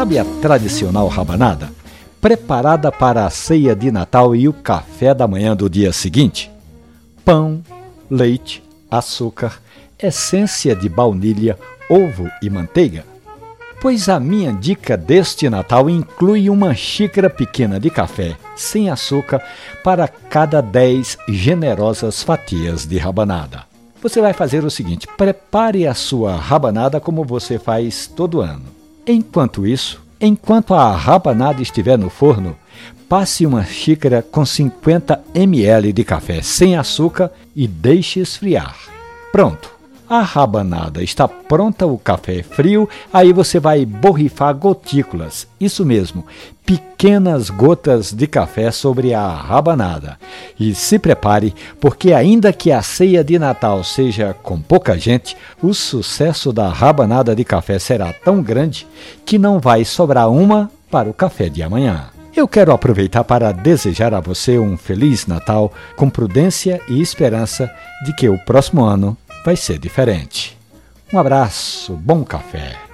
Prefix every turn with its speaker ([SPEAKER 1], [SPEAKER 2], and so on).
[SPEAKER 1] Sabe a tradicional rabanada? Preparada para a ceia de Natal e o café da manhã do dia seguinte? Pão, leite, açúcar, essência de baunilha, ovo e manteiga? Pois a minha dica deste Natal inclui uma xícara pequena de café sem açúcar para cada 10 generosas fatias de rabanada. Você vai fazer o seguinte: prepare a sua rabanada como você faz todo ano. Enquanto isso, enquanto a rabanada estiver no forno, passe uma xícara com 50 ml de café sem açúcar e deixe esfriar. Pronto! A rabanada está pronta, o café é frio, aí você vai borrifar gotículas, isso mesmo, pequenas gotas de café sobre a rabanada. E se prepare, porque ainda que a ceia de Natal seja com pouca gente, o sucesso da rabanada de café será tão grande que não vai sobrar uma para o café de amanhã. Eu quero aproveitar para desejar a você um feliz Natal com prudência e esperança de que o próximo ano vai ser diferente. Um abraço, bom café.